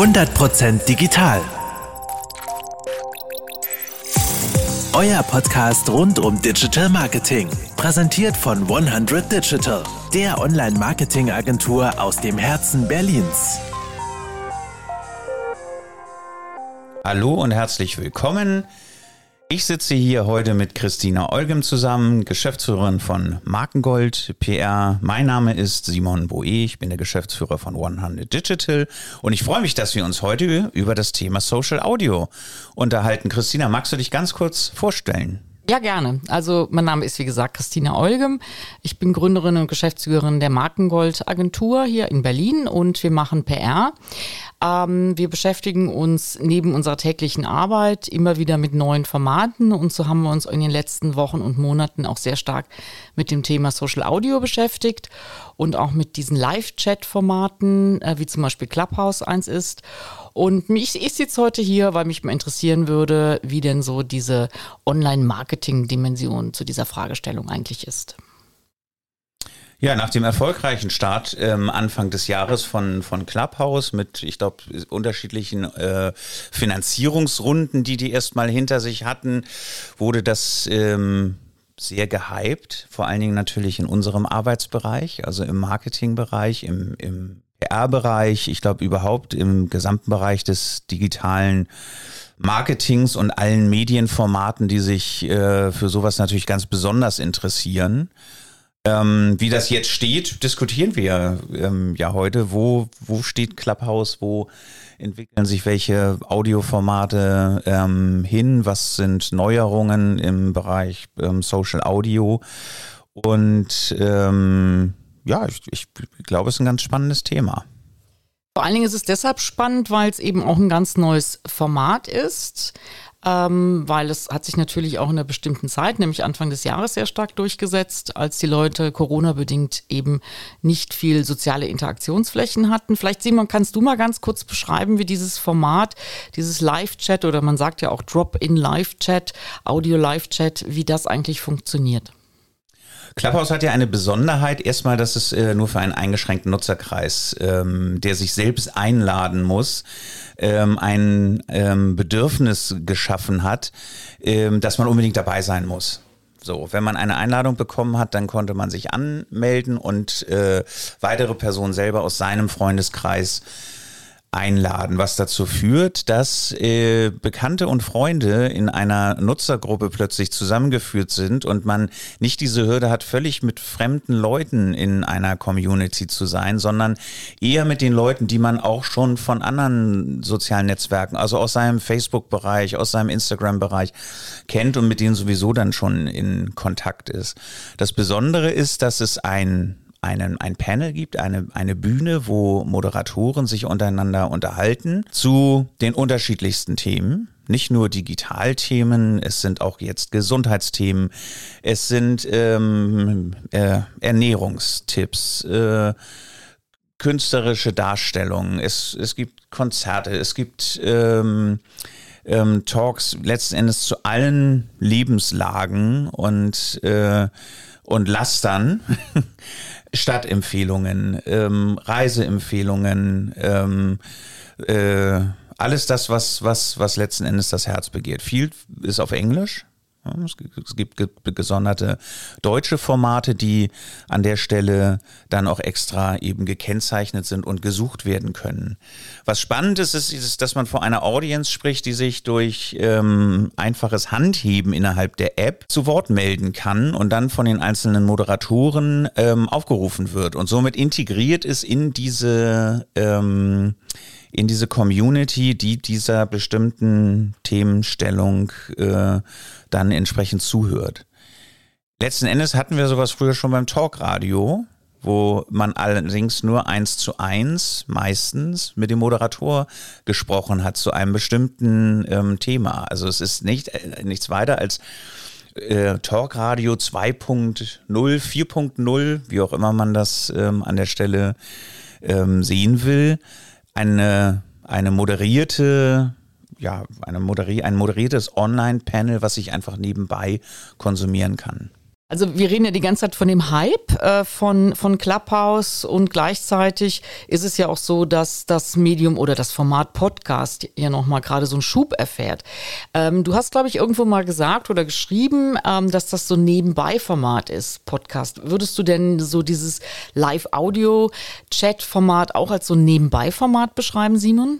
100% digital. Euer Podcast rund um Digital Marketing. Präsentiert von 100 Digital, der Online-Marketing-Agentur aus dem Herzen Berlins. Hallo und herzlich willkommen. Ich sitze hier heute mit Christina Olgem zusammen, Geschäftsführerin von Markengold PR. Mein Name ist Simon Boe, ich bin der Geschäftsführer von 100 Digital und ich freue mich, dass wir uns heute über das Thema Social Audio unterhalten. Christina, magst du dich ganz kurz vorstellen? Ja, gerne. Also mein Name ist wie gesagt Christina Olgem. Ich bin Gründerin und Geschäftsführerin der Markengold Agentur hier in Berlin und wir machen PR. Ähm, wir beschäftigen uns neben unserer täglichen Arbeit immer wieder mit neuen Formaten und so haben wir uns in den letzten Wochen und Monaten auch sehr stark mit dem Thema Social Audio beschäftigt und auch mit diesen Live-Chat-Formaten, äh, wie zum Beispiel Clubhouse eins ist. Und mich ist jetzt heute hier, weil mich mal interessieren würde, wie denn so diese Online-Marketing-Dimension zu dieser Fragestellung eigentlich ist. Ja, nach dem erfolgreichen Start ähm, Anfang des Jahres von, von Clubhouse mit, ich glaube, unterschiedlichen äh, Finanzierungsrunden, die die erstmal hinter sich hatten, wurde das ähm, sehr gehypt, vor allen Dingen natürlich in unserem Arbeitsbereich, also im Marketingbereich, im, im PR-Bereich, ich glaube überhaupt im gesamten Bereich des digitalen Marketings und allen Medienformaten, die sich äh, für sowas natürlich ganz besonders interessieren. Ähm, wie das jetzt steht, diskutieren wir ähm, ja heute. Wo, wo steht Clubhouse? Wo entwickeln sich welche Audioformate ähm, hin? Was sind Neuerungen im Bereich ähm, Social Audio? Und ähm, ja, ich, ich glaube, es ist ein ganz spannendes Thema. Vor allen Dingen ist es deshalb spannend, weil es eben auch ein ganz neues Format ist ähm, weil es hat sich natürlich auch in einer bestimmten Zeit, nämlich Anfang des Jahres, sehr stark durchgesetzt, als die Leute Corona-bedingt eben nicht viel soziale Interaktionsflächen hatten. Vielleicht, Simon, kannst du mal ganz kurz beschreiben, wie dieses Format, dieses Live-Chat oder man sagt ja auch Drop-in-Live-Chat, Audio-Live-Chat, wie das eigentlich funktioniert? Clubhouse hat ja eine Besonderheit. Erstmal, dass es äh, nur für einen eingeschränkten Nutzerkreis, ähm, der sich selbst einladen muss, ähm, ein ähm, Bedürfnis geschaffen hat, ähm, dass man unbedingt dabei sein muss. So, wenn man eine Einladung bekommen hat, dann konnte man sich anmelden und äh, weitere Personen selber aus seinem Freundeskreis einladen, was dazu führt, dass äh, Bekannte und Freunde in einer Nutzergruppe plötzlich zusammengeführt sind und man nicht diese Hürde hat, völlig mit fremden Leuten in einer Community zu sein, sondern eher mit den Leuten, die man auch schon von anderen sozialen Netzwerken, also aus seinem Facebook-Bereich, aus seinem Instagram-Bereich kennt und mit denen sowieso dann schon in Kontakt ist. Das Besondere ist, dass es ein einen, ein Panel gibt, eine, eine Bühne, wo Moderatoren sich untereinander unterhalten zu den unterschiedlichsten Themen. Nicht nur Digitalthemen, es sind auch jetzt Gesundheitsthemen, es sind ähm, äh, Ernährungstipps, äh, künstlerische Darstellungen, es, es gibt Konzerte, es gibt ähm, ähm, Talks letzten Endes zu allen Lebenslagen und, äh, und Lastern. Stadtempfehlungen, ähm, Reiseempfehlungen, ähm, äh, alles das, was, was, was letzten Endes das Herz begehrt. Viel ist auf Englisch, es gibt gesonderte deutsche Formate, die an der Stelle dann auch extra eben gekennzeichnet sind und gesucht werden können. Was spannend ist, ist, ist dass man vor einer Audience spricht, die sich durch ähm, einfaches Handheben innerhalb der App zu Wort melden kann und dann von den einzelnen Moderatoren ähm, aufgerufen wird und somit integriert ist in diese ähm, in diese Community, die dieser bestimmten Themenstellung äh, dann entsprechend zuhört. Letzten Endes hatten wir sowas früher schon beim Talkradio, wo man allerdings nur eins zu eins meistens mit dem Moderator gesprochen hat zu einem bestimmten ähm, Thema. Also es ist nicht äh, nichts weiter als äh, Talkradio 2.0, 4.0, wie auch immer man das ähm, an der Stelle ähm, sehen will eine, eine moderierte, ja, eine moderi ein moderiertes Online-Panel, was ich einfach nebenbei konsumieren kann. Also wir reden ja die ganze Zeit von dem Hype äh, von, von Clubhouse und gleichzeitig ist es ja auch so, dass das Medium oder das Format Podcast ja nochmal gerade so einen Schub erfährt. Ähm, du hast, glaube ich, irgendwo mal gesagt oder geschrieben, ähm, dass das so ein Nebenbei-Format ist, Podcast. Würdest du denn so dieses Live-Audio-Chat-Format auch als so ein Nebenbei-Format beschreiben, Simon?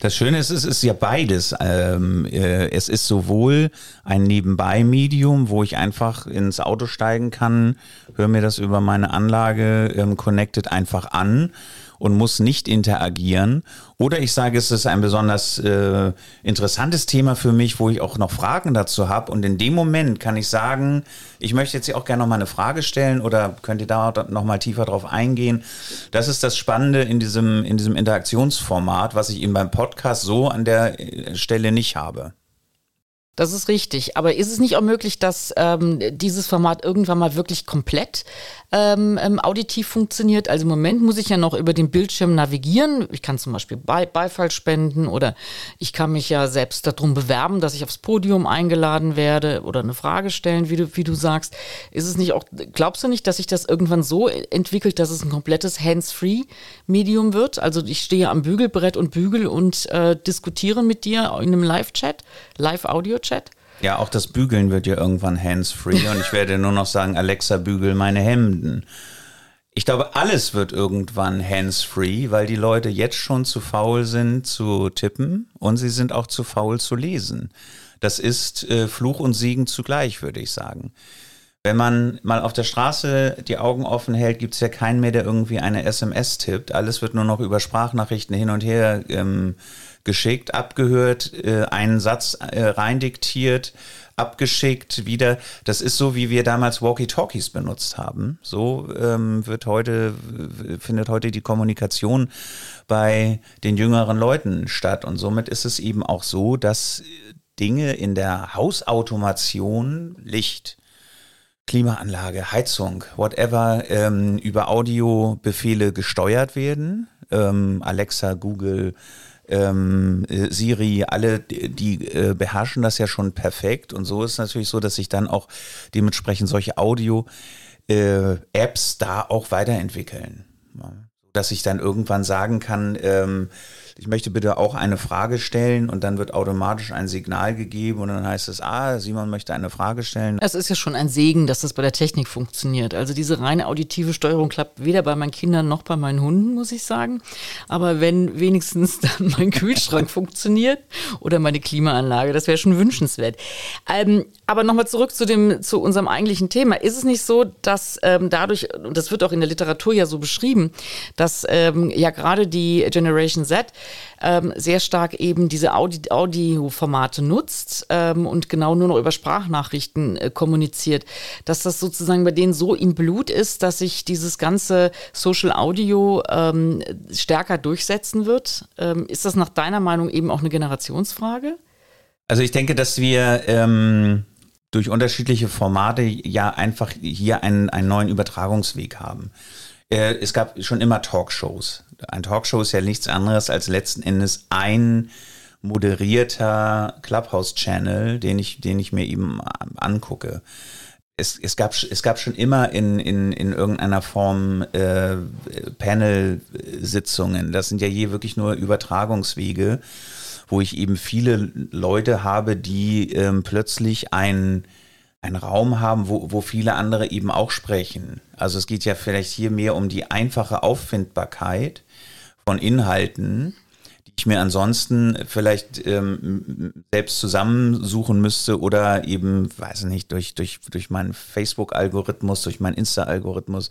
Das Schöne ist, es ist ja beides. Ähm, äh, es ist sowohl ein Nebenbei-Medium, wo ich einfach ins Auto steigen kann, höre mir das über meine Anlage ähm, connected einfach an und muss nicht interagieren. Oder ich sage, es ist ein besonders äh, interessantes Thema für mich, wo ich auch noch Fragen dazu habe. Und in dem Moment kann ich sagen, ich möchte jetzt hier auch gerne noch mal eine Frage stellen oder könnt ihr da noch mal tiefer drauf eingehen. Das ist das Spannende in diesem, in diesem Interaktionsformat, was ich eben beim Podcast so an der äh, Stelle nicht habe. Das ist richtig. Aber ist es nicht auch möglich, dass ähm, dieses Format irgendwann mal wirklich komplett ähm, ähm, auditiv funktioniert. Also im Moment muss ich ja noch über den Bildschirm navigieren. Ich kann zum Beispiel Be Beifall spenden oder ich kann mich ja selbst darum bewerben, dass ich aufs Podium eingeladen werde oder eine Frage stellen, wie du, wie du sagst. Ist es nicht auch, glaubst du nicht, dass sich das irgendwann so entwickelt, dass es ein komplettes Hands-Free-Medium wird? Also ich stehe am Bügelbrett und bügel und äh, diskutiere mit dir in einem Live-Chat, Live-Audio-Chat? Ja, auch das Bügeln wird ja irgendwann hands-free und ich werde nur noch sagen, Alexa, bügel meine Hemden. Ich glaube, alles wird irgendwann hands-free, weil die Leute jetzt schon zu faul sind zu tippen und sie sind auch zu faul zu lesen. Das ist äh, Fluch und Segen zugleich, würde ich sagen. Wenn man mal auf der Straße die Augen offen hält, gibt es ja keinen mehr, der irgendwie eine SMS tippt. Alles wird nur noch über Sprachnachrichten hin und her ähm, geschickt, abgehört, äh, einen Satz äh, reindiktiert, abgeschickt, wieder. Das ist so, wie wir damals Walkie-Talkies benutzt haben. So ähm, wird heute, findet heute die Kommunikation bei den jüngeren Leuten statt. Und somit ist es eben auch so, dass Dinge in der Hausautomation, Licht, Klimaanlage, Heizung, whatever, ähm, über Audiobefehle gesteuert werden. Ähm, Alexa, Google, ähm, äh, Siri, alle, die äh, beherrschen das ja schon perfekt. Und so ist es natürlich so, dass sich dann auch dementsprechend solche Audio-Apps äh, da auch weiterentwickeln. Ja. Dass ich dann irgendwann sagen kann, ähm, ich möchte bitte auch eine Frage stellen und dann wird automatisch ein Signal gegeben und dann heißt es, ah, Simon möchte eine Frage stellen. Es ist ja schon ein Segen, dass das bei der Technik funktioniert. Also diese reine auditive Steuerung klappt weder bei meinen Kindern noch bei meinen Hunden, muss ich sagen. Aber wenn wenigstens dann mein Kühlschrank funktioniert oder meine Klimaanlage, das wäre schon wünschenswert. Ähm, aber nochmal zurück zu dem, zu unserem eigentlichen Thema. Ist es nicht so, dass ähm, dadurch, und das wird auch in der Literatur ja so beschrieben, dass ähm, ja gerade die Generation Z ähm, sehr stark eben diese Audi Audioformate nutzt ähm, und genau nur noch über Sprachnachrichten äh, kommuniziert, dass das sozusagen bei denen so im Blut ist, dass sich dieses ganze Social Audio ähm, stärker durchsetzen wird. Ähm, ist das nach deiner Meinung eben auch eine Generationsfrage? Also ich denke, dass wir ähm, durch unterschiedliche Formate ja einfach hier einen, einen neuen Übertragungsweg haben. Äh, es gab schon immer Talkshows. Ein Talkshow ist ja nichts anderes als letzten Endes ein moderierter Clubhouse-Channel, den ich, den ich mir eben angucke. Es, es, gab, es gab schon immer in, in, in irgendeiner Form äh, Panel-Sitzungen. Das sind ja hier wirklich nur Übertragungswege, wo ich eben viele Leute habe, die ähm, plötzlich ein einen Raum haben, wo, wo viele andere eben auch sprechen. Also es geht ja vielleicht hier mehr um die einfache Auffindbarkeit von Inhalten, die ich mir ansonsten vielleicht ähm, selbst zusammensuchen müsste oder eben, weiß nicht, durch, durch, durch meinen Facebook-Algorithmus, durch meinen Insta-Algorithmus,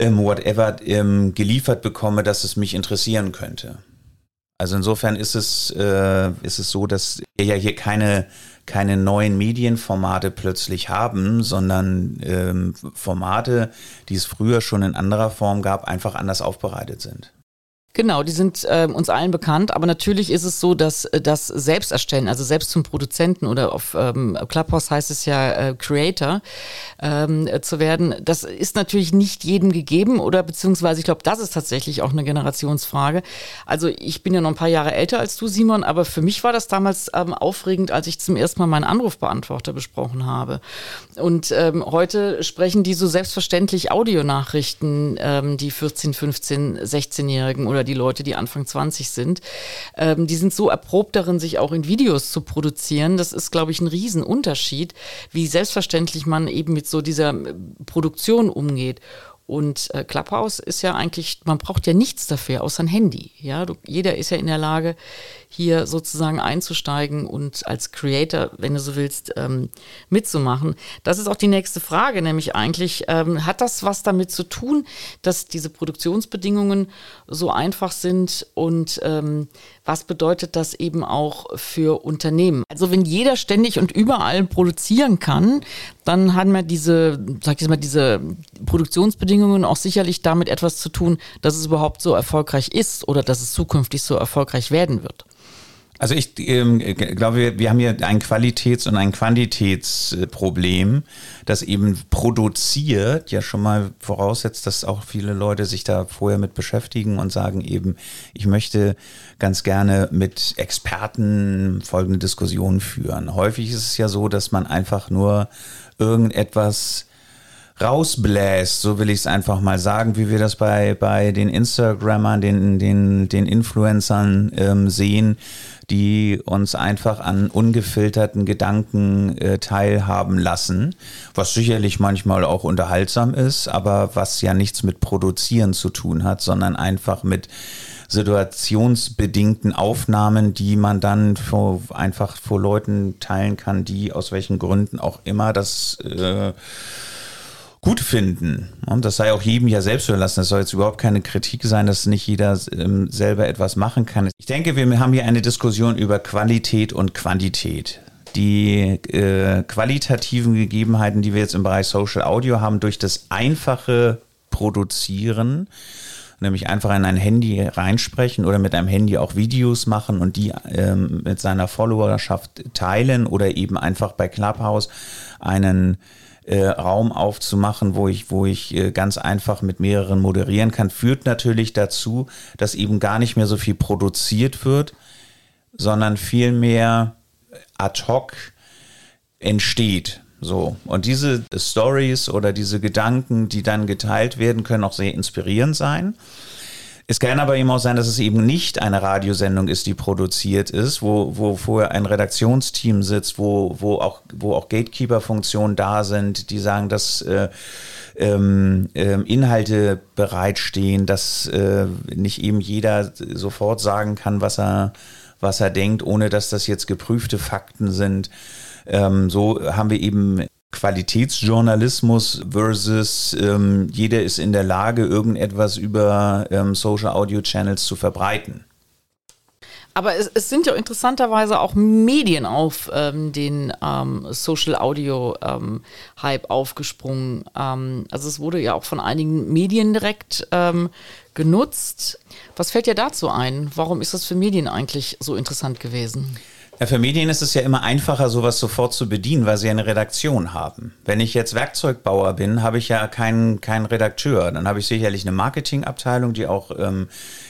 ähm, whatever, ähm, geliefert bekomme, dass es mich interessieren könnte. Also insofern ist es, äh, ist es so, dass wir ja hier keine keine neuen Medienformate plötzlich haben, sondern ähm, Formate, die es früher schon in anderer Form gab, einfach anders aufbereitet sind. Genau, die sind äh, uns allen bekannt, aber natürlich ist es so, dass äh, das selbst erstellen, also selbst zum Produzenten oder auf ähm, Clubhouse heißt es ja äh, Creator ähm, äh, zu werden, das ist natürlich nicht jedem gegeben oder beziehungsweise ich glaube, das ist tatsächlich auch eine Generationsfrage. Also ich bin ja noch ein paar Jahre älter als du, Simon, aber für mich war das damals ähm, aufregend, als ich zum ersten Mal meinen Anrufbeantworter besprochen habe. Und ähm, heute sprechen die so selbstverständlich Audionachrichten, ähm, die 14, 15, 16-Jährigen oder oder die Leute, die Anfang 20 sind, ähm, die sind so erprobt darin, sich auch in Videos zu produzieren. Das ist, glaube ich, ein Riesenunterschied, wie selbstverständlich man eben mit so dieser äh, Produktion umgeht. Und äh, Clubhouse ist ja eigentlich, man braucht ja nichts dafür, außer ein Handy. Ja, du, jeder ist ja in der Lage, hier sozusagen einzusteigen und als Creator, wenn du so willst, ähm, mitzumachen. Das ist auch die nächste Frage, nämlich eigentlich, ähm, hat das was damit zu tun, dass diese Produktionsbedingungen so einfach sind und ähm, was bedeutet das eben auch für Unternehmen? Also wenn jeder ständig und überall produzieren kann, dann haben wir diese, sag ich mal, diese Produktionsbedingungen auch sicherlich damit etwas zu tun, dass es überhaupt so erfolgreich ist oder dass es zukünftig so erfolgreich werden wird. Also ich ähm, glaube, wir haben hier ein Qualitäts- und ein Quantitätsproblem, das eben produziert, ja schon mal voraussetzt, dass auch viele Leute sich da vorher mit beschäftigen und sagen eben, ich möchte ganz gerne mit Experten folgende Diskussionen führen. Häufig ist es ja so, dass man einfach nur irgendetwas rausbläst, so will ich es einfach mal sagen, wie wir das bei, bei den Instagrammern, den, den, den Influencern ähm, sehen, die uns einfach an ungefilterten Gedanken äh, teilhaben lassen, was sicherlich manchmal auch unterhaltsam ist, aber was ja nichts mit Produzieren zu tun hat, sondern einfach mit situationsbedingten Aufnahmen, die man dann vor, einfach vor Leuten teilen kann, die aus welchen Gründen auch immer das äh, gut finden. Und das sei auch jedem ja selbst überlassen. Das soll jetzt überhaupt keine Kritik sein, dass nicht jeder ähm, selber etwas machen kann. Ich denke, wir haben hier eine Diskussion über Qualität und Quantität. Die äh, qualitativen Gegebenheiten, die wir jetzt im Bereich Social Audio haben, durch das einfache Produzieren, nämlich einfach in ein Handy reinsprechen oder mit einem Handy auch Videos machen und die ähm, mit seiner Followerschaft teilen oder eben einfach bei Clubhouse einen äh, Raum aufzumachen, wo ich, wo ich äh, ganz einfach mit mehreren moderieren kann, führt natürlich dazu, dass eben gar nicht mehr so viel produziert wird, sondern viel mehr ad hoc entsteht. So. Und diese Stories oder diese Gedanken, die dann geteilt werden, können auch sehr inspirierend sein. Es kann aber eben auch sein, dass es eben nicht eine Radiosendung ist, die produziert ist, wo, wo vorher ein Redaktionsteam sitzt, wo, wo auch, wo auch Gatekeeper-Funktionen da sind, die sagen, dass äh, ähm, äh, Inhalte bereitstehen, dass äh, nicht eben jeder sofort sagen kann, was er, was er denkt, ohne dass das jetzt geprüfte Fakten sind. Ähm, so haben wir eben Qualitätsjournalismus versus ähm, jeder ist in der Lage, irgendetwas über ähm, Social Audio Channels zu verbreiten. Aber es, es, sind ja interessanterweise auch Medien auf ähm, den ähm, Social Audio ähm, Hype aufgesprungen. Ähm, also es wurde ja auch von einigen Medien direkt ähm, genutzt. Was fällt dir dazu ein? Warum ist das für Medien eigentlich so interessant gewesen? Ja, für Medien ist es ja immer einfacher, sowas sofort zu bedienen, weil sie eine Redaktion haben. Wenn ich jetzt Werkzeugbauer bin, habe ich ja keinen, keinen Redakteur. Dann habe ich sicherlich eine Marketingabteilung, die auch ähm,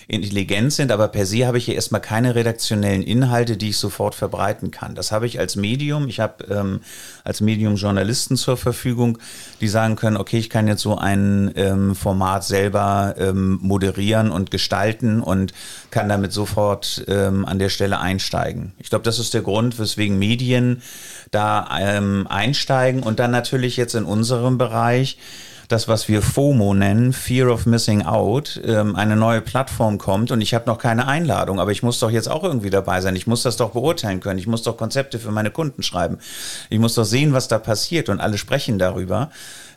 intelligent sind, aber per se habe ich hier erstmal keine redaktionellen Inhalte, die ich sofort verbreiten kann. Das habe ich als Medium. Ich habe ähm, als Medium Journalisten zur Verfügung, die sagen können, okay, ich kann jetzt so ein ähm, Format selber ähm, moderieren und gestalten und kann damit sofort ähm, an der Stelle einsteigen. Ich glaube, das ist der Grund, weswegen Medien da ähm, einsteigen und dann natürlich jetzt in unserem Bereich das, was wir FOMO nennen, Fear of Missing Out, ähm, eine neue Plattform kommt und ich habe noch keine Einladung, aber ich muss doch jetzt auch irgendwie dabei sein. Ich muss das doch beurteilen können. Ich muss doch Konzepte für meine Kunden schreiben. Ich muss doch sehen, was da passiert und alle sprechen darüber.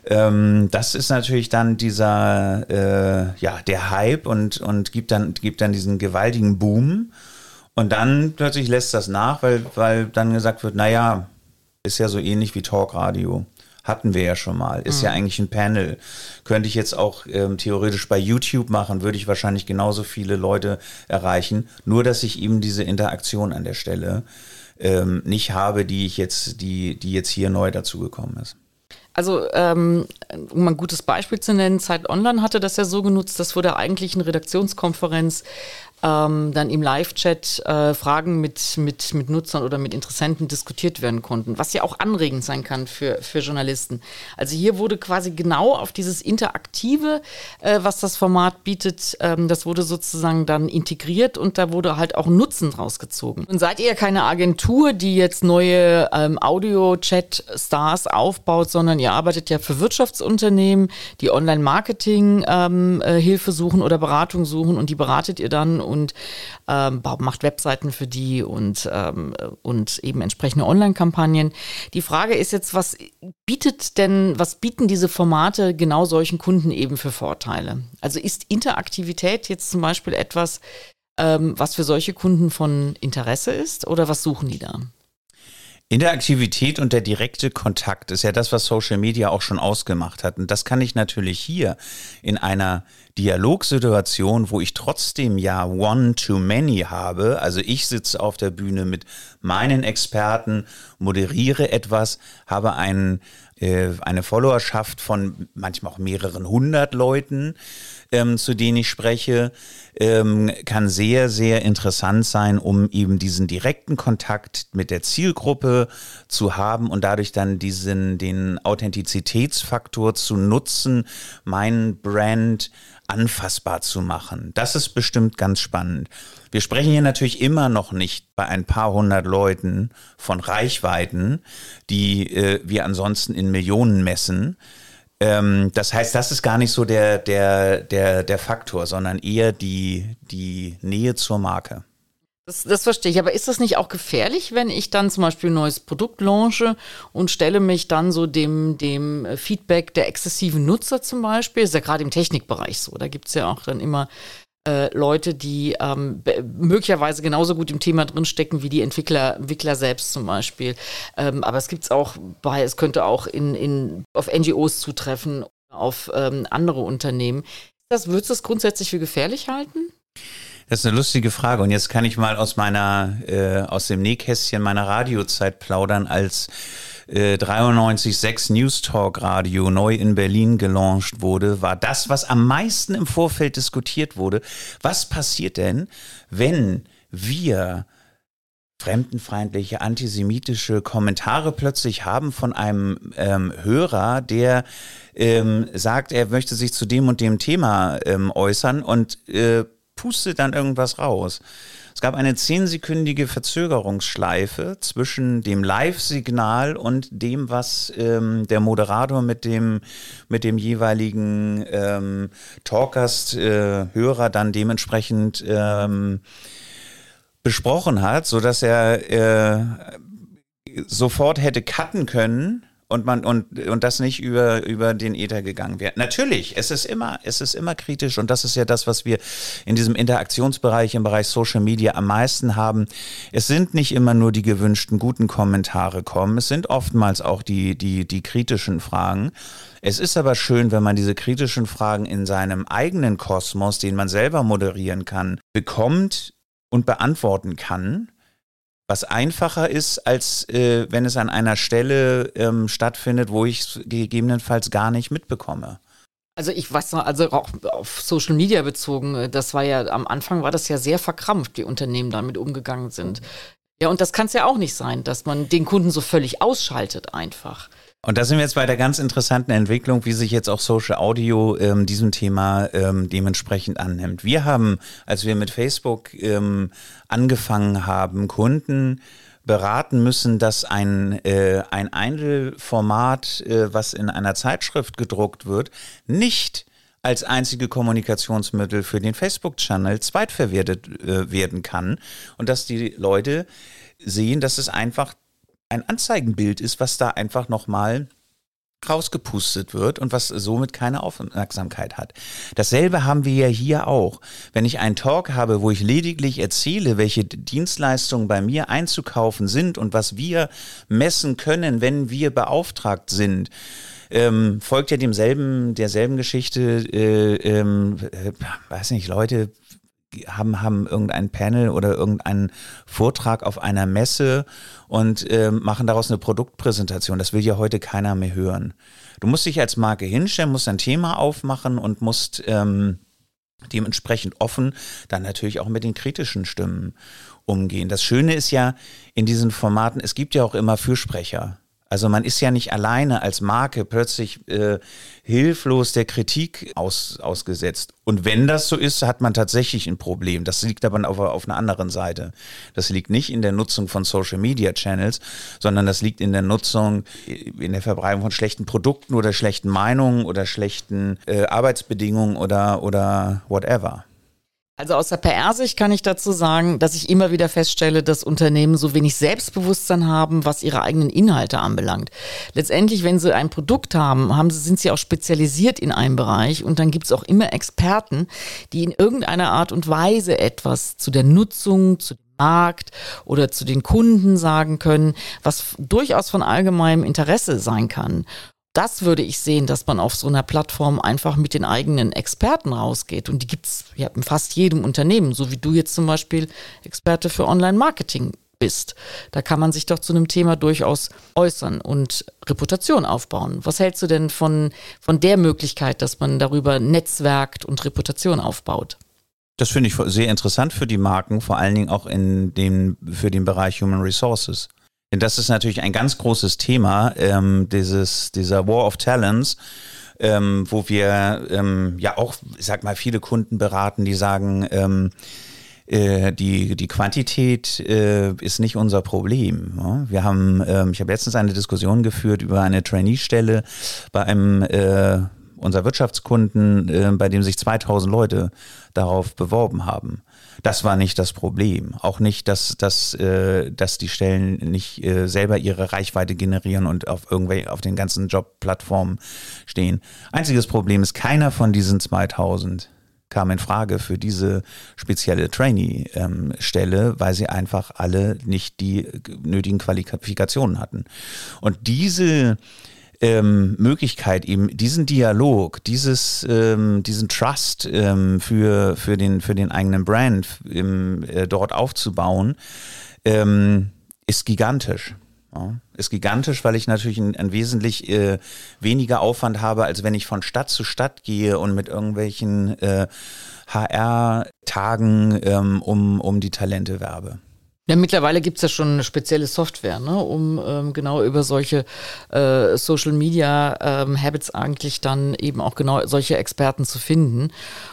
Ähm, das ist natürlich dann dieser, äh, ja, der Hype und, und gibt, dann, gibt dann diesen gewaltigen Boom. Und dann plötzlich lässt das nach, weil, weil dann gesagt wird, naja, ist ja so ähnlich wie Talkradio Hatten wir ja schon mal. Ist mhm. ja eigentlich ein Panel. Könnte ich jetzt auch ähm, theoretisch bei YouTube machen, würde ich wahrscheinlich genauso viele Leute erreichen. Nur, dass ich eben diese Interaktion an der Stelle ähm, nicht habe, die ich jetzt, die, die jetzt hier neu dazugekommen ist. Also, ähm, um ein gutes Beispiel zu nennen, Zeit Online hatte das ja so genutzt, dass vor der eigentlichen Redaktionskonferenz ähm, dann im Live-Chat äh, Fragen mit, mit, mit Nutzern oder mit Interessenten diskutiert werden konnten, was ja auch anregend sein kann für, für Journalisten. Also hier wurde quasi genau auf dieses Interaktive, äh, was das Format bietet, ähm, das wurde sozusagen dann integriert und da wurde halt auch Nutzen draus gezogen. Und seid ihr keine Agentur, die jetzt neue ähm, Audio-Chat-Stars aufbaut, sondern ihr arbeitet ja für Wirtschaftsunternehmen, die Online-Marketing-Hilfe ähm, äh, suchen oder Beratung suchen und die beratet ihr dann und ähm, macht Webseiten für die und, ähm, und eben entsprechende Online-Kampagnen. Die Frage ist jetzt, was bietet denn, was bieten diese Formate genau solchen Kunden eben für Vorteile? Also ist Interaktivität jetzt zum Beispiel etwas, ähm, was für solche Kunden von Interesse ist oder was suchen die da? Interaktivität und der direkte Kontakt ist ja das, was Social Media auch schon ausgemacht hat. Und das kann ich natürlich hier in einer Dialogsituation, wo ich trotzdem ja One-to-Many habe, also ich sitze auf der Bühne mit meinen Experten, moderiere etwas, habe einen, äh, eine Followerschaft von manchmal auch mehreren hundert Leuten, ähm, zu denen ich spreche, ähm, kann sehr, sehr interessant sein, um eben diesen direkten Kontakt mit der Zielgruppe zu haben und dadurch dann diesen, den Authentizitätsfaktor zu nutzen, mein Brand anfassbar zu machen. Das ist bestimmt ganz spannend. Wir sprechen hier natürlich immer noch nicht bei ein paar hundert Leuten von Reichweiten, die äh, wir ansonsten in Millionen messen. Ähm, das heißt, das ist gar nicht so der, der, der, der Faktor, sondern eher die, die Nähe zur Marke. Das, das verstehe ich. Aber ist das nicht auch gefährlich, wenn ich dann zum Beispiel ein neues Produkt launche und stelle mich dann so dem, dem Feedback der exzessiven Nutzer zum Beispiel? Das ist ja gerade im Technikbereich so. Da gibt es ja auch dann immer äh, Leute, die ähm, möglicherweise genauso gut im Thema drinstecken wie die Entwickler, Entwickler selbst zum Beispiel. Ähm, aber es gibt es auch bei, es könnte auch in, in, auf NGOs zutreffen, auf ähm, andere Unternehmen. Das, würdest du das grundsätzlich für gefährlich halten? Das ist eine lustige Frage. Und jetzt kann ich mal aus meiner, äh, aus dem Nähkästchen meiner Radiozeit plaudern, als äh, 93.6 News Talk Radio neu in Berlin gelauncht wurde, war das, was am meisten im Vorfeld diskutiert wurde. Was passiert denn, wenn wir fremdenfeindliche, antisemitische Kommentare plötzlich haben von einem ähm, Hörer, der ähm, sagt, er möchte sich zu dem und dem Thema ähm, äußern und äh, pustet dann irgendwas raus. Es gab eine zehnsekündige Verzögerungsschleife zwischen dem Live-Signal und dem, was ähm, der Moderator mit dem, mit dem jeweiligen ähm, Talkgast-Hörer äh, dann dementsprechend ähm, besprochen hat, sodass er äh, sofort hätte cutten können und man und und das nicht über über den Ether gegangen wäre. Natürlich, es ist immer es ist immer kritisch und das ist ja das, was wir in diesem Interaktionsbereich im Bereich Social Media am meisten haben. Es sind nicht immer nur die gewünschten guten Kommentare kommen, es sind oftmals auch die die die kritischen Fragen. Es ist aber schön, wenn man diese kritischen Fragen in seinem eigenen Kosmos, den man selber moderieren kann, bekommt und beantworten kann was einfacher ist, als äh, wenn es an einer Stelle ähm, stattfindet, wo ich es gegebenenfalls gar nicht mitbekomme. Also ich weiß noch, also auch auf Social Media bezogen, äh, das war ja, am Anfang war das ja sehr verkrampft, wie Unternehmen damit umgegangen sind. Ja, und das kann es ja auch nicht sein, dass man den Kunden so völlig ausschaltet einfach. Und da sind wir jetzt bei der ganz interessanten Entwicklung, wie sich jetzt auch Social Audio ähm, diesem Thema ähm, dementsprechend annimmt. Wir haben, als wir mit Facebook ähm, angefangen haben, Kunden beraten müssen, dass ein, äh, ein Einzelformat, äh, was in einer Zeitschrift gedruckt wird, nicht als einzige Kommunikationsmittel für den Facebook-Channel zweitverwertet äh, werden kann und dass die Leute sehen, dass es einfach ein Anzeigenbild ist, was da einfach nochmal rausgepustet wird und was somit keine Aufmerksamkeit hat. Dasselbe haben wir ja hier auch. Wenn ich einen Talk habe, wo ich lediglich erzähle, welche Dienstleistungen bei mir einzukaufen sind und was wir messen können, wenn wir beauftragt sind, ähm, folgt ja demselben, derselben Geschichte, äh, ähm, äh, weiß nicht, Leute haben, haben irgendein Panel oder irgendeinen Vortrag auf einer Messe und äh, machen daraus eine Produktpräsentation. Das will ja heute keiner mehr hören. Du musst dich als Marke hinstellen, musst ein Thema aufmachen und musst ähm, dementsprechend offen dann natürlich auch mit den kritischen Stimmen umgehen. Das Schöne ist ja in diesen Formaten, es gibt ja auch immer Fürsprecher. Also man ist ja nicht alleine als Marke plötzlich äh, hilflos der Kritik aus, ausgesetzt. Und wenn das so ist, hat man tatsächlich ein Problem. Das liegt aber auf, auf einer anderen Seite. Das liegt nicht in der Nutzung von Social Media Channels, sondern das liegt in der Nutzung, in der Verbreitung von schlechten Produkten oder schlechten Meinungen oder schlechten äh, Arbeitsbedingungen oder, oder whatever. Also aus der PR-Sicht kann ich dazu sagen, dass ich immer wieder feststelle, dass Unternehmen so wenig Selbstbewusstsein haben, was ihre eigenen Inhalte anbelangt. Letztendlich, wenn sie ein Produkt haben, haben sie, sind sie auch spezialisiert in einem Bereich und dann gibt es auch immer Experten, die in irgendeiner Art und Weise etwas zu der Nutzung, zu dem Markt oder zu den Kunden sagen können, was durchaus von allgemeinem Interesse sein kann das würde ich sehen, dass man auf so einer Plattform einfach mit den eigenen Experten rausgeht. Und die gibt's ja in fast jedem Unternehmen, so wie du jetzt zum Beispiel Experte für Online-Marketing bist. Da kann man sich doch zu einem Thema durchaus äußern und Reputation aufbauen. Was hältst du denn von, von der Möglichkeit, dass man darüber netzwerkt und Reputation aufbaut? Das finde ich sehr interessant für die Marken, vor allen Dingen auch in dem, für den Bereich Human Resources. Denn das ist natürlich ein ganz großes Thema, ähm, dieses, dieser War of Talents. Ähm, wo wir ähm, ja auch, ich sag mal, viele Kunden beraten, die sagen, ähm, äh, die, die Quantität äh, ist nicht unser Problem. Wir haben, ähm, ich habe letztens eine Diskussion geführt über eine Trainee-Stelle bei einem äh, unserer Wirtschaftskunden, äh, bei dem sich 2000 Leute darauf beworben haben. Das war nicht das Problem. Auch nicht, dass, dass, äh, dass die Stellen nicht äh, selber ihre Reichweite generieren und auf irgendwelche, auf den ganzen Jobplattformen stehen. Einziges Problem ist, keiner von diesen 2000 kam in Frage für diese spezielle Trainee-Stelle, ähm, weil sie einfach alle nicht die nötigen Qualifikationen hatten. Und diese ähm, Möglichkeit, eben diesen Dialog, dieses, ähm, diesen Trust ähm, für, für, den, für den eigenen Brand im, äh, dort aufzubauen, ähm, ist gigantisch. Ja, ist gigantisch, weil ich natürlich ein, ein wesentlich äh, weniger Aufwand habe, als wenn ich von Stadt zu Stadt gehe und mit irgendwelchen äh, HR-Tagen ähm, um, um die Talente werbe. Ja, mittlerweile gibt's ja schon eine spezielle Software, ne, um ähm, genau über solche äh, Social Media ähm, Habits eigentlich dann eben auch genau solche Experten zu finden.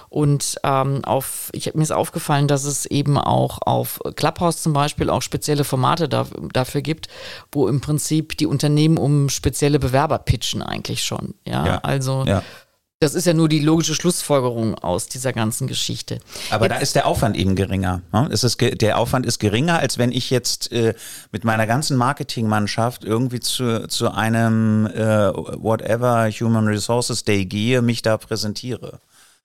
Und ähm, auf, ich mir ist aufgefallen, dass es eben auch auf Clubhouse zum Beispiel auch spezielle Formate da, dafür gibt, wo im Prinzip die Unternehmen um spezielle Bewerber pitchen eigentlich schon. Ja, ja also ja. Das ist ja nur die logische Schlussfolgerung aus dieser ganzen Geschichte. Aber jetzt, da ist der Aufwand eben geringer. Ne? Es ist, der Aufwand ist geringer, als wenn ich jetzt äh, mit meiner ganzen Marketingmannschaft irgendwie zu, zu einem äh, whatever Human Resources Day gehe, mich da präsentiere.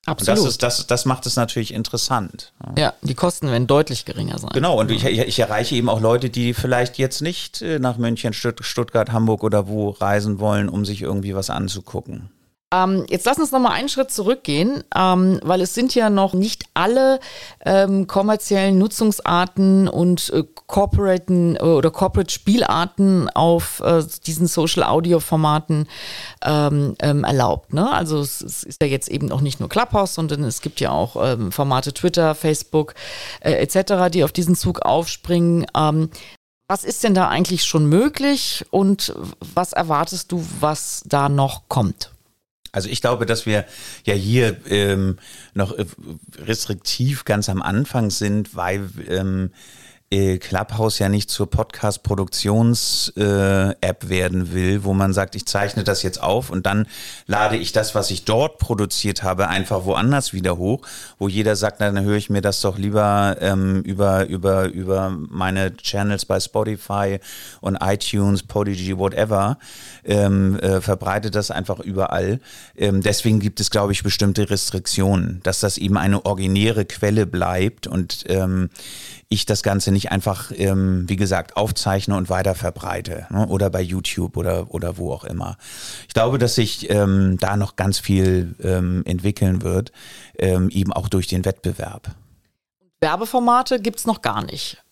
Absolut. das, ist, das, das macht es natürlich interessant. Ja, die Kosten werden deutlich geringer sein. Genau, und ich, ich erreiche eben auch Leute, die vielleicht jetzt nicht äh, nach München, Stuttgart, Hamburg oder wo reisen wollen, um sich irgendwie was anzugucken. Ähm, jetzt lass uns noch mal einen Schritt zurückgehen, ähm, weil es sind ja noch nicht alle ähm, kommerziellen Nutzungsarten und äh, corporaten äh, oder corporate Spielarten auf äh, diesen Social Audio Formaten ähm, ähm, erlaubt. Ne? Also es, es, ist ja jetzt eben auch nicht nur Clubhouse, sondern es gibt ja auch ähm, Formate Twitter, Facebook äh, etc., die auf diesen Zug aufspringen. was ist denn da eigentlich schon möglich und was erwartest du, was da noch kommt? Also ich glaube, dass wir ja hier ähm, noch äh, restriktiv ganz am Anfang sind, weil ähm, äh, Clubhouse ja nicht zur Podcast-Produktions-App werden will, wo man sagt, ich zeichne das jetzt auf und dann lade ich das, was ich dort produziert habe, einfach woanders wieder hoch, wo jeder sagt, na, dann höre ich mir das doch lieber ähm, über, über, über meine Channels bei Spotify und iTunes, Podigy, whatever, ähm, äh, verbreitet das einfach überall. Ähm, deswegen gibt es, glaube ich, bestimmte Restriktionen, dass das eben eine originäre Quelle bleibt und ähm, ich das Ganze nicht einfach, ähm, wie gesagt, aufzeichne und weiter verbreite ne? oder bei YouTube oder, oder wo auch immer. Ich glaube, dass sich ähm, da noch ganz viel ähm, entwickeln wird, ähm, eben auch durch den Wettbewerb. Werbeformate gibt es noch gar nicht.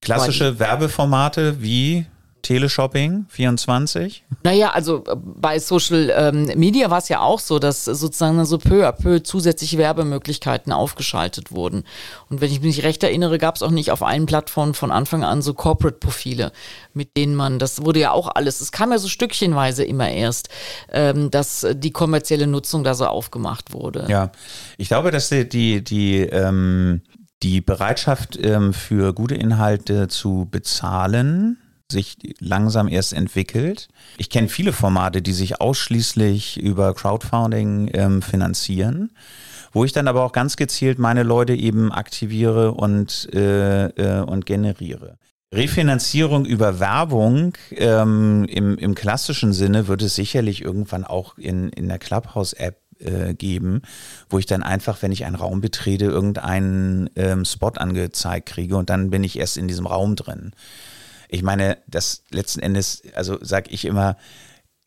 Klassische Werbeformate wie Teleshopping 24? Naja, also äh, bei Social ähm, Media war es ja auch so, dass sozusagen so peu à peu zusätzliche Werbemöglichkeiten aufgeschaltet wurden. Und wenn ich mich recht erinnere, gab es auch nicht auf allen Plattformen von Anfang an so Corporate-Profile, mit denen man, das wurde ja auch alles, es kam ja so stückchenweise immer erst, ähm, dass die kommerzielle Nutzung da so aufgemacht wurde. Ja, ich glaube, dass die, die, die ähm die Bereitschaft ähm, für gute Inhalte zu bezahlen sich langsam erst entwickelt. Ich kenne viele Formate, die sich ausschließlich über Crowdfunding ähm, finanzieren, wo ich dann aber auch ganz gezielt meine Leute eben aktiviere und, äh, äh, und generiere. Refinanzierung über Werbung ähm, im, im klassischen Sinne wird es sicherlich irgendwann auch in, in der Clubhouse-App äh, geben, wo ich dann einfach, wenn ich einen Raum betrete, irgendeinen ähm, Spot angezeigt kriege und dann bin ich erst in diesem Raum drin. Ich meine, das letzten Endes, also sage ich immer,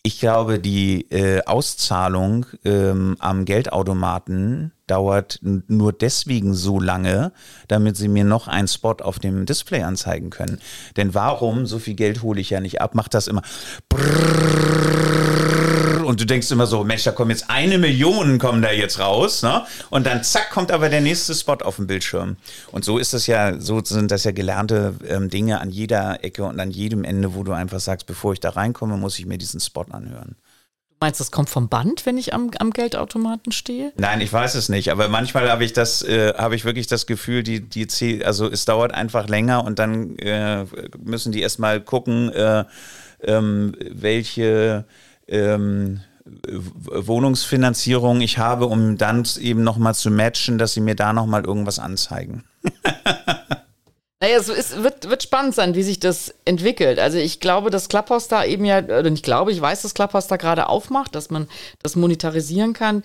ich glaube, die äh, Auszahlung ähm, am Geldautomaten dauert nur deswegen so lange, damit sie mir noch einen Spot auf dem Display anzeigen können. Denn warum, so viel Geld hole ich ja nicht ab, macht das immer. Brrrr, und du denkst immer so, Mensch, da kommen jetzt eine Million kommen da jetzt raus, ne? Und dann zack kommt aber der nächste Spot auf dem Bildschirm. Und so ist das ja, so sind das ja gelernte ähm, Dinge an jeder Ecke und an jedem Ende, wo du einfach sagst, bevor ich da reinkomme, muss ich mir diesen Spot anhören. Du meinst, das kommt vom Band, wenn ich am, am Geldautomaten stehe? Nein, ich weiß es nicht. Aber manchmal habe ich das, äh, habe ich wirklich das Gefühl, die, die, also es dauert einfach länger und dann äh, müssen die erstmal gucken, äh, ähm, welche ähm, Wohnungsfinanzierung ich habe, um dann eben nochmal zu matchen, dass sie mir da nochmal irgendwas anzeigen. Naja, es ist, wird, wird spannend sein, wie sich das entwickelt. Also ich glaube, dass Clubhouse da eben ja, oder ich glaube, ich weiß, dass Clubhouse da gerade aufmacht, dass man das monetarisieren kann.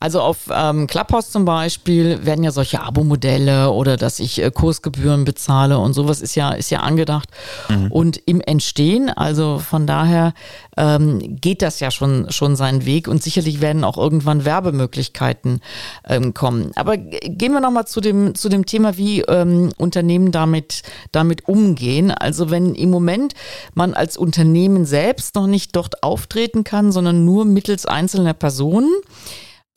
Also auf ähm, Clubhouse zum Beispiel werden ja solche Abo-Modelle oder dass ich äh, Kursgebühren bezahle und sowas ist ja, ist ja angedacht. Mhm. Und im Entstehen, also von daher ähm, geht das ja schon, schon seinen Weg und sicherlich werden auch irgendwann Werbemöglichkeiten ähm, kommen. Aber gehen wir nochmal zu dem, zu dem Thema, wie ähm, Unternehmen damit, damit umgehen. Also wenn im Moment man als Unternehmen selbst noch nicht dort auftreten kann, sondern nur mittels einzelner Personen,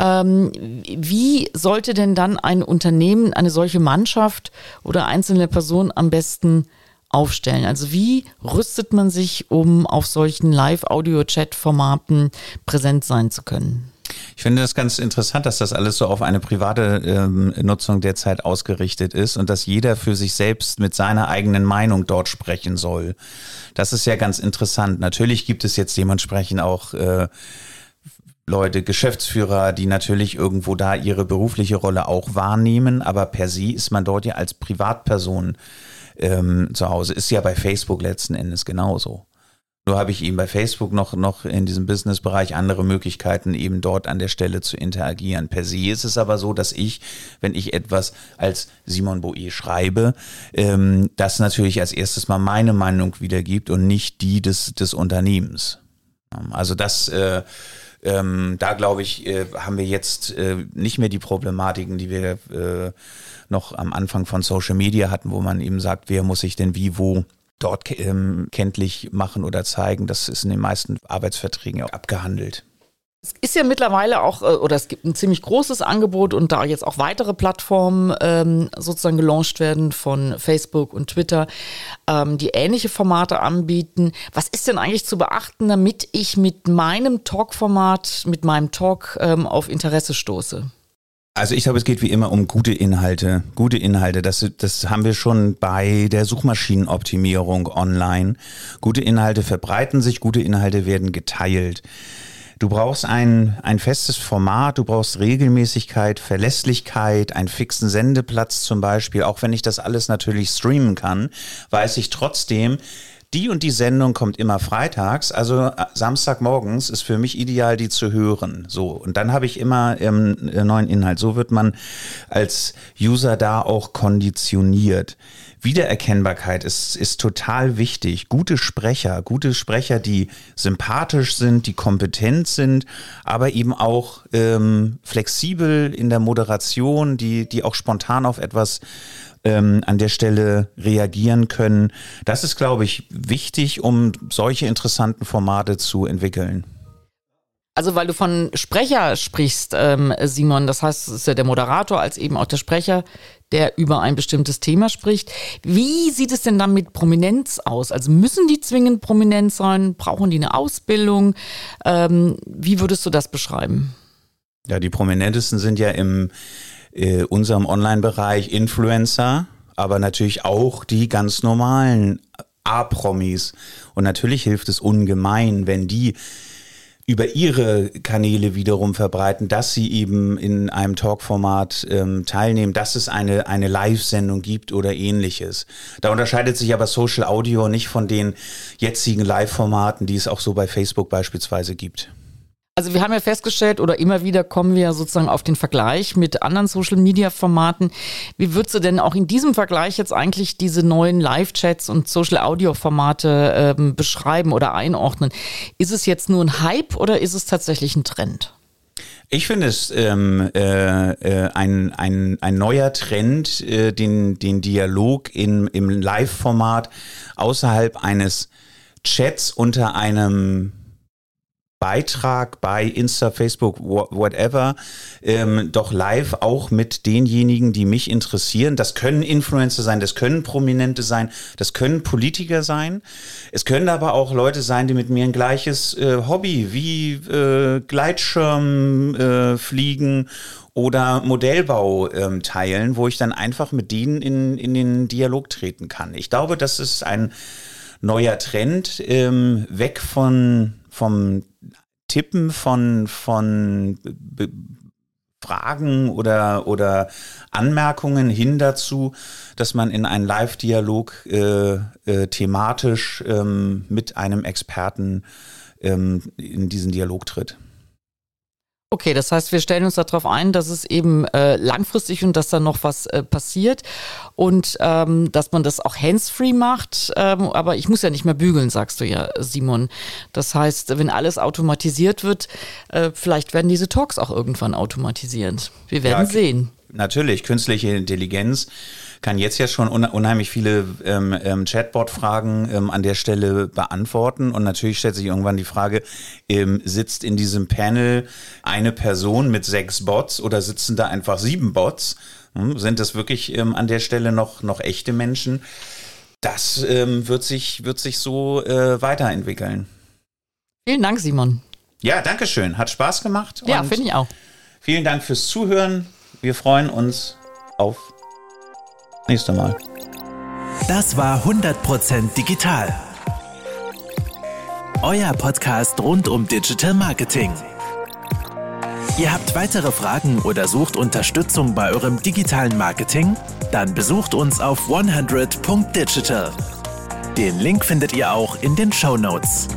ähm, wie sollte denn dann ein Unternehmen eine solche Mannschaft oder einzelne Personen am besten aufstellen? Also wie rüstet man sich, um auf solchen Live-Audio-Chat-Formaten präsent sein zu können? Ich finde das ganz interessant, dass das alles so auf eine private ähm, Nutzung derzeit ausgerichtet ist und dass jeder für sich selbst mit seiner eigenen Meinung dort sprechen soll. Das ist ja ganz interessant. Natürlich gibt es jetzt dementsprechend auch äh, Leute, Geschäftsführer, die natürlich irgendwo da ihre berufliche Rolle auch wahrnehmen, aber per se ist man dort ja als Privatperson ähm, zu Hause. Ist ja bei Facebook letzten Endes genauso. Nur habe ich eben bei Facebook noch, noch in diesem Businessbereich andere Möglichkeiten, eben dort an der Stelle zu interagieren. Per se ist es aber so, dass ich, wenn ich etwas als Simon Boe schreibe, ähm, das natürlich als erstes mal meine Meinung wiedergibt und nicht die des, des Unternehmens. Also das äh, ähm, da glaube ich, äh, haben wir jetzt äh, nicht mehr die Problematiken, die wir äh, noch am Anfang von Social Media hatten, wo man eben sagt, wer muss sich denn wie wo dort ähm, kenntlich machen oder zeigen. Das ist in den meisten Arbeitsverträgen auch abgehandelt. Es ist ja mittlerweile auch, äh, oder es gibt ein ziemlich großes Angebot und da jetzt auch weitere Plattformen ähm, sozusagen gelauncht werden von Facebook und Twitter, ähm, die ähnliche Formate anbieten. Was ist denn eigentlich zu beachten, damit ich mit meinem Talk-Format, mit meinem Talk ähm, auf Interesse stoße? Also ich glaube, es geht wie immer um gute Inhalte. Gute Inhalte, das, das haben wir schon bei der Suchmaschinenoptimierung online. Gute Inhalte verbreiten sich, gute Inhalte werden geteilt. Du brauchst ein, ein festes Format, du brauchst Regelmäßigkeit, Verlässlichkeit, einen fixen Sendeplatz zum Beispiel. Auch wenn ich das alles natürlich streamen kann, weiß ich trotzdem, die und die Sendung kommt immer freitags, also äh, Samstagmorgens ist für mich ideal, die zu hören. So, und dann habe ich immer ähm, neuen Inhalt. So wird man als User da auch konditioniert. Wiedererkennbarkeit ist, ist total wichtig. Gute Sprecher, gute Sprecher, die sympathisch sind, die kompetent sind, aber eben auch ähm, flexibel in der Moderation, die, die auch spontan auf etwas ähm, an der Stelle reagieren können. Das ist, glaube ich, wichtig, um solche interessanten Formate zu entwickeln. Also weil du von Sprecher sprichst, ähm, Simon, das heißt, es ist ja der Moderator als eben auch der Sprecher, der über ein bestimmtes Thema spricht. Wie sieht es denn dann mit Prominenz aus? Also müssen die zwingend prominent sein? Brauchen die eine Ausbildung? Ähm, wie würdest du das beschreiben? Ja, die prominentesten sind ja im äh, unserem Online-Bereich Influencer, aber natürlich auch die ganz normalen A-Promis. Und natürlich hilft es ungemein, wenn die über ihre Kanäle wiederum verbreiten, dass sie eben in einem Talkformat ähm, teilnehmen, dass es eine, eine Live-Sendung gibt oder ähnliches. Da unterscheidet sich aber Social Audio nicht von den jetzigen Live-Formaten, die es auch so bei Facebook beispielsweise gibt. Also wir haben ja festgestellt oder immer wieder kommen wir sozusagen auf den Vergleich mit anderen Social-Media-Formaten. Wie würdest du denn auch in diesem Vergleich jetzt eigentlich diese neuen Live-Chats und Social-Audio-Formate ähm, beschreiben oder einordnen? Ist es jetzt nur ein Hype oder ist es tatsächlich ein Trend? Ich finde es ähm, äh, äh, ein, ein, ein neuer Trend, äh, den, den Dialog in, im Live-Format außerhalb eines Chats unter einem Beitrag bei Insta, Facebook, whatever, ähm, doch live auch mit denjenigen, die mich interessieren. Das können Influencer sein, das können Prominente sein, das können Politiker sein. Es können aber auch Leute sein, die mit mir ein gleiches äh, Hobby wie äh, Gleitschirm äh, fliegen oder Modellbau ähm, teilen, wo ich dann einfach mit denen in, in den Dialog treten kann. Ich glaube, das ist ein neuer Trend, ähm, weg von vom Tippen von, von Fragen oder, oder Anmerkungen hin dazu, dass man in einen Live-Dialog äh, äh, thematisch ähm, mit einem Experten ähm, in diesen Dialog tritt. Okay, das heißt, wir stellen uns darauf ein, dass es eben äh, langfristig und dass da noch was äh, passiert und ähm, dass man das auch hands-free macht. Ähm, aber ich muss ja nicht mehr bügeln, sagst du ja, Simon. Das heißt, wenn alles automatisiert wird, äh, vielleicht werden diese Talks auch irgendwann automatisiert. Wir werden ja, sehen. Natürlich, künstliche Intelligenz kann jetzt ja schon unheimlich viele ähm, ähm, Chatbot-Fragen ähm, an der Stelle beantworten. Und natürlich stellt sich irgendwann die Frage, ähm, sitzt in diesem Panel eine Person mit sechs Bots oder sitzen da einfach sieben Bots? Hm, sind das wirklich ähm, an der Stelle noch, noch echte Menschen? Das ähm, wird, sich, wird sich so äh, weiterentwickeln. Vielen Dank, Simon. Ja, danke schön. Hat Spaß gemacht. Ja, finde ich auch. Vielen Dank fürs Zuhören. Wir freuen uns auf nächste Mal. Das war 100% digital. Euer Podcast rund um Digital Marketing. Ihr habt weitere Fragen oder sucht Unterstützung bei eurem digitalen Marketing? Dann besucht uns auf 100.digital. Den Link findet ihr auch in den Show Notes.